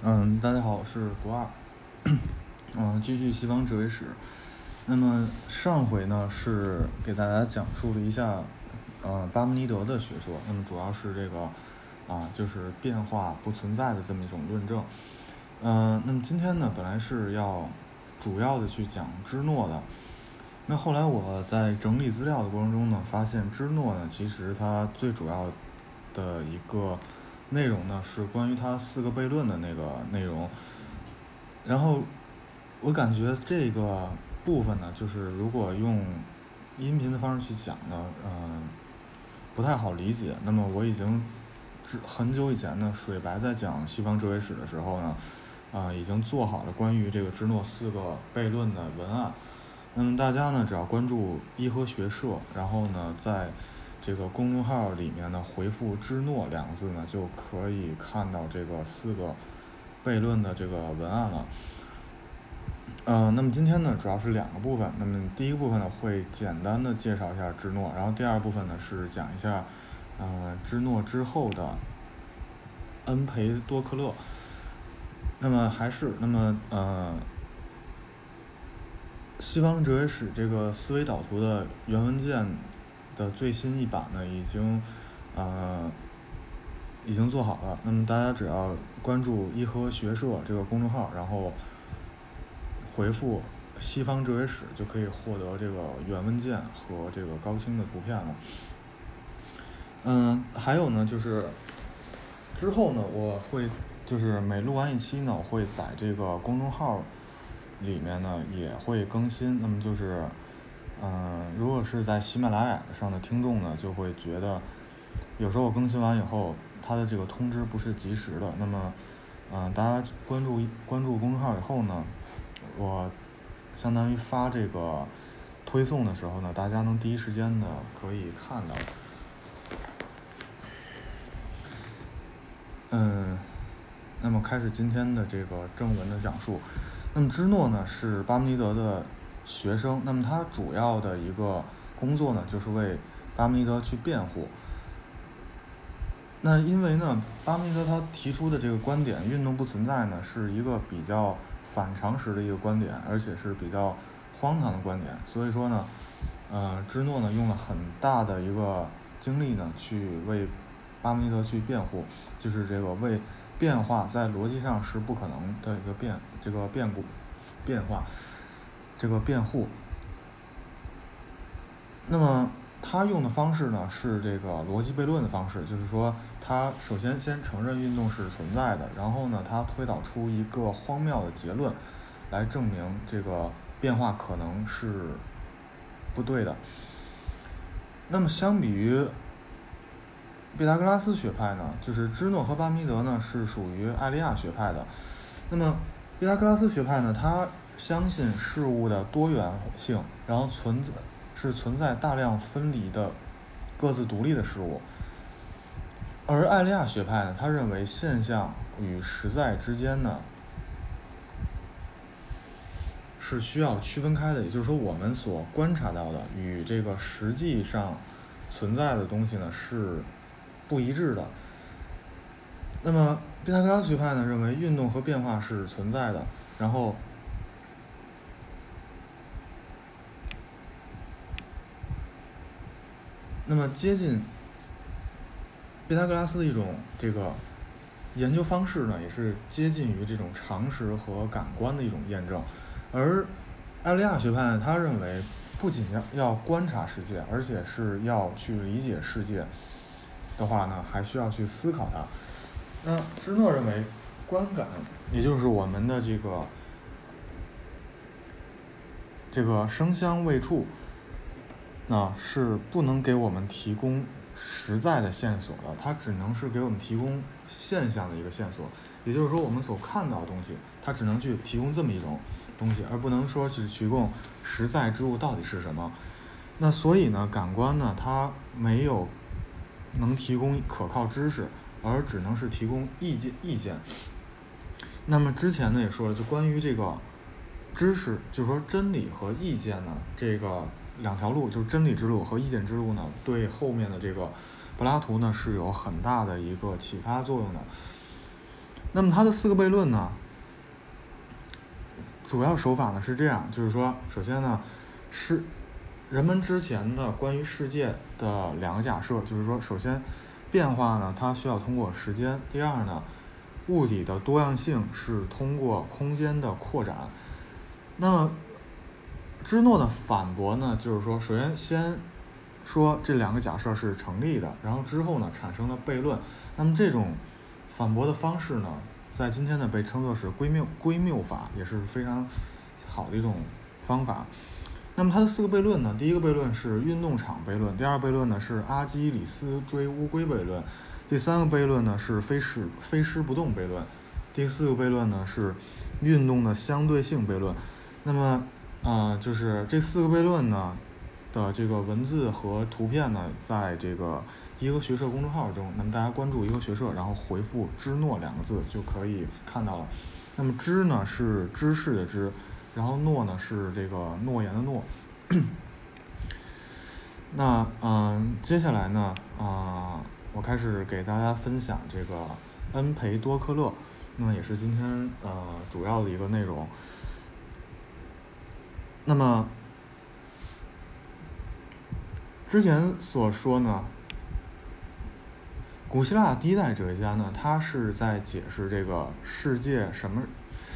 嗯，大家好，我是不二。嗯，继续西方哲学史。那么上回呢是给大家讲述了一下，呃，巴门尼德的学说。那么主要是这个啊，就是变化不存在的这么一种论证。嗯，那么今天呢，本来是要主要的去讲芝诺的。那后来我在整理资料的过程中呢，发现芝诺呢，其实它最主要的一个内容呢，是关于它四个悖论的那个内容。然后我感觉这个部分呢，就是如果用音频的方式去讲呢，嗯，不太好理解。那么我已经很久以前呢，水白在讲西方哲学史的时候呢，啊，已经做好了关于这个芝诺四个悖论的文案。那么大家呢，只要关注伊和学社，然后呢，在这个公众号里面呢，回复“芝诺”两个字呢，就可以看到这个四个悖论的这个文案了。嗯，那么今天呢，主要是两个部分。那么第一个部分呢，会简单的介绍一下芝诺，然后第二部分呢，是讲一下，呃，芝诺之后的恩培多克勒。那么还是那么呃。西方哲学史这个思维导图的原文件的最新一版呢，已经呃已经做好了。那么大家只要关注一和学社这个公众号，然后回复“西方哲学史”，就可以获得这个原文件和这个高清的图片了。嗯，还有呢，就是之后呢，我会就是每录完一期呢，我会在这个公众号。里面呢也会更新，那么就是，嗯，如果是在喜马拉雅上的听众呢，就会觉得有时候我更新完以后，它的这个通知不是及时的。那么，嗯，大家关注关注公众号以后呢，我相当于发这个推送的时候呢，大家能第一时间的可以看到。嗯，那么开始今天的这个正文的讲述。那么芝诺呢是巴门尼德的学生，那么他主要的一个工作呢就是为巴门尼德去辩护。那因为呢，巴门尼德他提出的这个观点“运动不存在”呢，是一个比较反常识的一个观点，而且是比较荒唐的观点，所以说呢，呃，芝诺呢用了很大的一个精力呢去为巴门尼德去辩护，就是这个为。变化在逻辑上是不可能的一个变，这个变故，变化，这个辩护。那么他用的方式呢是这个逻辑悖论的方式，就是说他首先先承认运动是存在的，然后呢他推导出一个荒谬的结论，来证明这个变化可能是不对的。那么相比于。毕达哥拉斯学派呢，就是芝诺和巴米德呢是属于艾利亚学派的。那么毕达哥拉斯学派呢，他相信事物的多元性，然后存在是存在大量分离的各自独立的事物。而艾利亚学派呢，他认为现象与实在之间呢是需要区分开的，也就是说，我们所观察到的与这个实际上存在的东西呢是。不一致的。那么，毕达哥拉学派呢认为运动和变化是存在的。然后，那么接近毕达哥拉斯的一种这个研究方式呢，也是接近于这种常识和感官的一种验证。而艾利亚学派呢，他认为不仅要要观察世界，而且是要去理解世界。的话呢，还需要去思考它。那芝诺认为，观感，也就是我们的这个这个声香味触，那是不能给我们提供实在的线索的，它只能是给我们提供现象的一个线索。也就是说，我们所看到的东西，它只能去提供这么一种东西，而不能说是提供实在之物到底是什么。那所以呢，感官呢，它没有。能提供可靠知识，而只能是提供意见意见。那么之前呢也说了，就关于这个知识，就是说真理和意见呢，这个两条路，就是真理之路和意见之路呢，对后面的这个柏拉图呢是有很大的一个启发作用的。那么它的四个悖论呢，主要手法呢是这样，就是说，首先呢是人们之前的关于世界的两个假设，就是说，首先变化呢它需要通过时间，第二呢物体的多样性是通过空间的扩展。那么芝诺的反驳呢，就是说，首先先说这两个假设是成立的，然后之后呢产生了悖论。那么这种反驳的方式呢，在今天呢被称作是归谬归谬法，也是非常好的一种方法。那么它的四个悖论呢，第一个悖论是运动场悖论，第二个悖论呢是阿基里斯追乌龟悖论，第三个悖论呢是飞失飞失不动悖论，第四个悖论呢是运动的相对性悖论。那么啊，就是这四个悖论呢的这个文字和图片呢，在这个一个学社公众号中，那么大家关注一个学社，然后回复“芝诺”两个字就可以看到了。那么“芝”呢是知识的“知”，然后“诺”呢是这个诺言的“诺”。那嗯，接下来呢啊，我开始给大家分享这个恩培多克勒，那么也是今天呃主要的一个内容。那么，之前所说呢，古希腊第一代哲学家呢，他是在解释这个世界什么，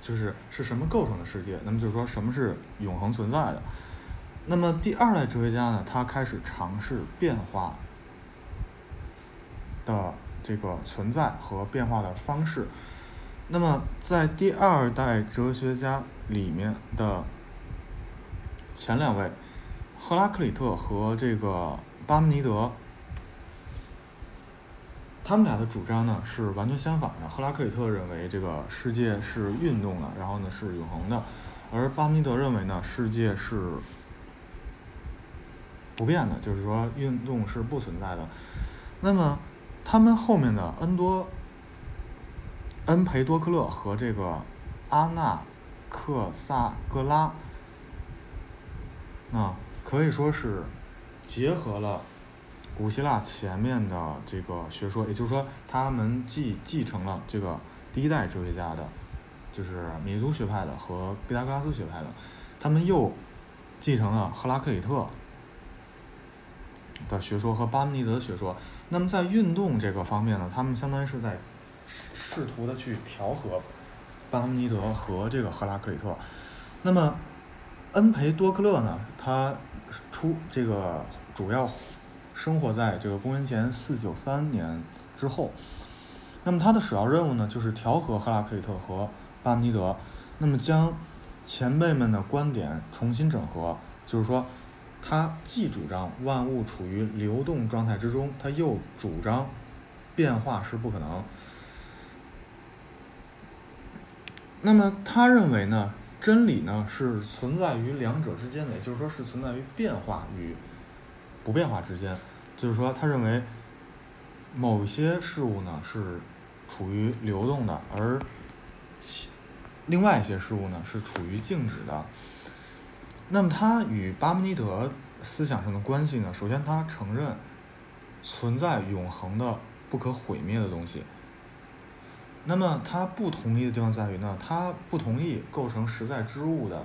就是是什么构成的世界。那么就是说什么是永恒存在的。那么第二代哲学家呢，他开始尝试变化的这个存在和变化的方式。那么在第二代哲学家里面的。前两位，赫拉克里特和这个巴门尼德，他们俩的主张呢是完全相反的。赫拉克里特认为这个世界是运动的，然后呢是永恒的，而巴门尼德认为呢世界是不变的，就是说运动是不存在的。那么他们后面的恩多、恩培多克勒和这个阿纳克萨格拉。啊，可以说是结合了古希腊前面的这个学说，也就是说，他们继继承了这个第一代哲学家的，就是米都学派的和毕达哥拉斯学派的，他们又继承了赫拉克里特的学说和巴门尼德的学说。那么在运动这个方面呢，他们相当于是在试图的去调和巴门尼德和这个赫拉克里特。那么。恩培多克勒呢，他出这个主要生活在这个公元前四九三年之后。那么他的首要任务呢，就是调和赫拉克利特和巴门尼德，那么将前辈们的观点重新整合。就是说，他既主张万物处于流动状态之中，他又主张变化是不可能。那么他认为呢？真理呢是存在于两者之间的，也就是说是存在于变化与不变化之间。就是说，他认为某些事物呢是处于流动的，而其另外一些事物呢是处于静止的。那么，他与巴门尼德思想上的关系呢？首先，他承认存在永恒的、不可毁灭的东西。那么他不同意的地方在于呢，他不同意构成实在之物的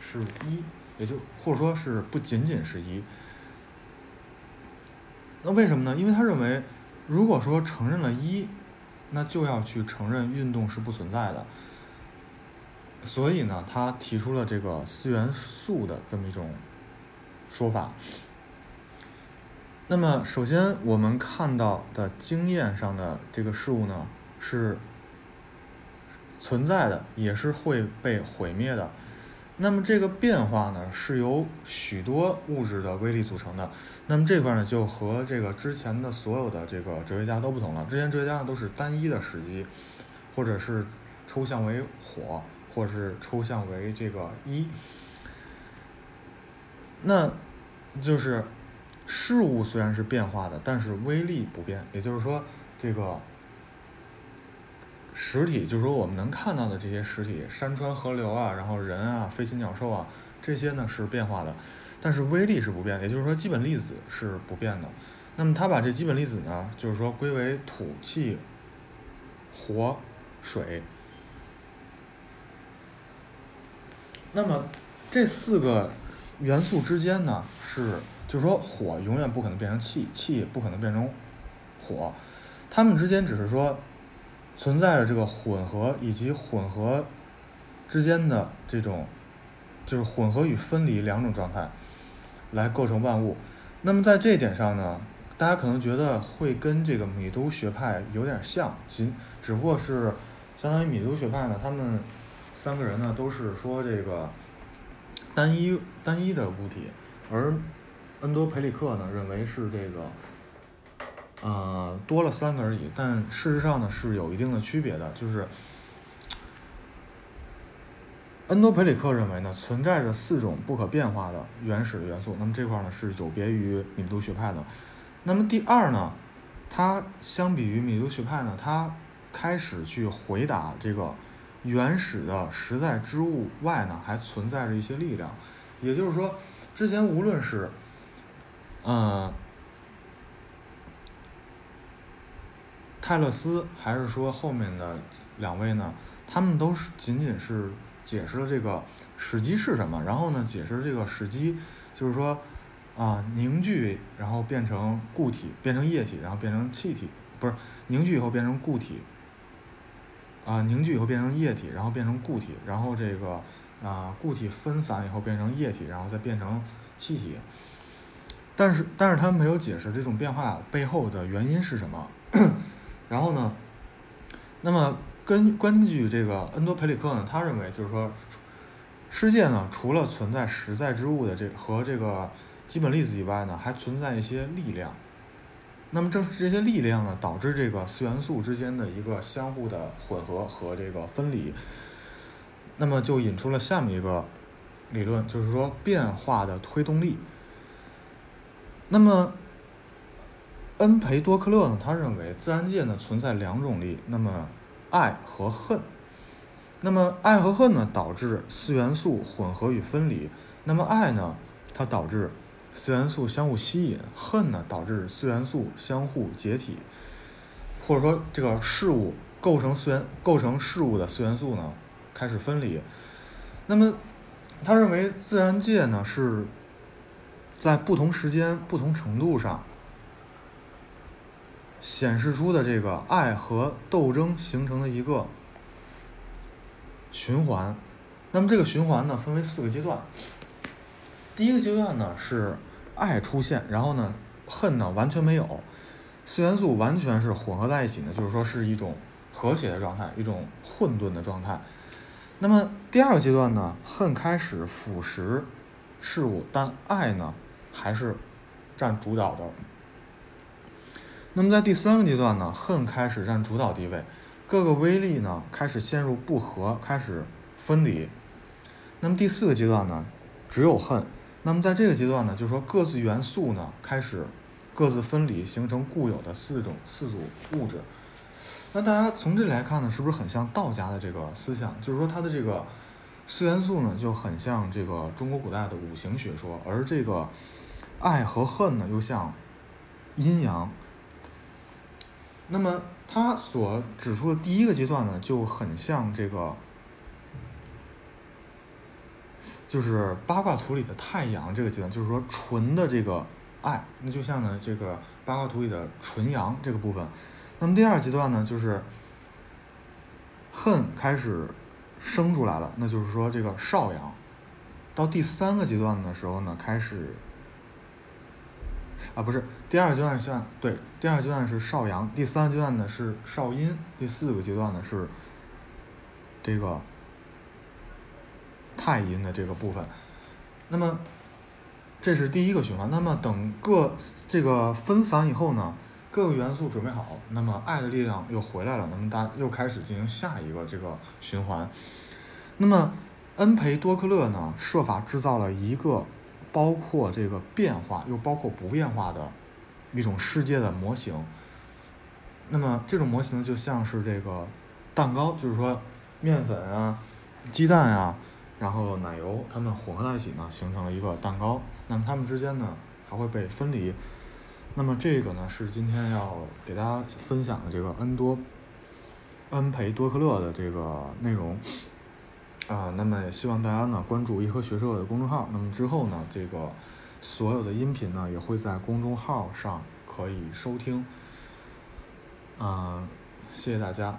是一，也就或者说是不仅仅是一。那为什么呢？因为他认为，如果说承认了一，那就要去承认运动是不存在的。所以呢，他提出了这个四元素的这么一种说法。那么，首先我们看到的经验上的这个事物呢？是存在的，也是会被毁灭的。那么这个变化呢，是由许多物质的微粒组成的。那么这块呢，就和这个之前的所有的这个哲学家都不同了。之前哲学家都是单一的时机，或者是抽象为火，或者是抽象为这个一。那就是事物虽然是变化的，但是微粒不变。也就是说，这个。实体就是说我们能看到的这些实体，山川河流啊，然后人啊，飞禽鸟兽啊，这些呢是变化的，但是微粒是不变的，也就是说基本粒子是不变的。那么他把这基本粒子呢，就是说归为土、气、火、水。那么这四个元素之间呢，是就是说火永远不可能变成气，气也不可能变成火，它们之间只是说存在着这个混合以及混合之间的这种就是混合与分离两种状态来构成万物。那么在这一点上呢，大家可能觉得会跟这个米都学派有点像，仅只不过是相当于米都学派呢，他们。三个人呢都是说这个单一单一的物体，而恩多培里克呢认为是这个呃多了三个而已，但事实上呢是有一定的区别的，就是恩多培里克认为呢存在着四种不可变化的原始的元素，那么这块呢是有别于米都学派的。那么第二呢，它相比于米都学派呢，它开始去回答这个。原始的实在之物外呢，还存在着一些力量，也就是说，之前无论是，呃，泰勒斯还是说后面的两位呢，他们都是仅仅是解释了这个史基是什么，然后呢，解释这个史基就是说啊凝聚，然后变成固体，变成液体，然后变成气体，不是凝聚以后变成固体。啊，凝聚以后变成液体，然后变成固体，然后这个啊固体分散以后变成液体，然后再变成气体。但是，但是他没有解释这种变化背后的原因是什么。然后呢，那么根根据这个恩多培里克呢，他认为就是说，世界呢除了存在实在之物的这和这个基本粒子以外呢，还存在一些力量。那么正是这些力量呢，导致这个四元素之间的一个相互的混合和这个分离。那么就引出了下面一个理论，就是说变化的推动力。那么恩培多克勒呢，他认为自然界呢存在两种力，那么爱和恨。那么爱和恨呢，导致四元素混合与分离。那么爱呢，它导致。四元素相互吸引，恨呢导致四元素相互解体，或者说这个事物构成四元构成事物的四元素呢开始分离。那么他认为自然界呢是在不同时间、不同程度上显示出的这个爱和斗争形成的一个循环。那么这个循环呢分为四个阶段。第一个阶段呢是爱出现，然后呢恨呢完全没有，四元素完全是混合在一起呢，就是说是一种和谐的状态，一种混沌的状态。那么第二个阶段呢，恨开始腐蚀事物，但爱呢还是占主导的。那么在第三个阶段呢，恨开始占主导地位，各个威力呢开始陷入不和，开始分离。那么第四个阶段呢，只有恨。那么在这个阶段呢，就是说各自元素呢开始各自分离，形成固有的四种四组物质。那大家从这里来看呢，是不是很像道家的这个思想？就是说它的这个四元素呢就很像这个中国古代的五行学说，而这个爱和恨呢又像阴阳。那么他所指出的第一个阶段呢，就很像这个。就是八卦图里的太阳这个阶段，就是说纯的这个爱，那就像呢这个八卦图里的纯阳这个部分。那么第二阶段呢，就是恨开始生出来了，那就是说这个少阳。到第三个阶段的时候呢，开始啊不是第二阶段是对，第二阶段是少阳，第三阶段呢是少阴，第四个阶段呢是这个。太阴的这个部分，那么这是第一个循环。那么等各这个分散以后呢，各个元素准备好，那么爱的力量又回来了，那么大又开始进行下一个这个循环。那么恩培多克勒呢，设法制造了一个包括这个变化又包括不变化的一种世界的模型。那么这种模型就像是这个蛋糕，就是说面粉啊、鸡蛋啊。然后奶油它们混合在一起呢，形成了一个蛋糕。那么它们之间呢还会被分离。那么这个呢是今天要给大家分享的这个恩多恩培多克勒的这个内容。啊，那么也希望大家呢关注颐和学社的公众号。那么之后呢，这个所有的音频呢也会在公众号上可以收听。啊，谢谢大家。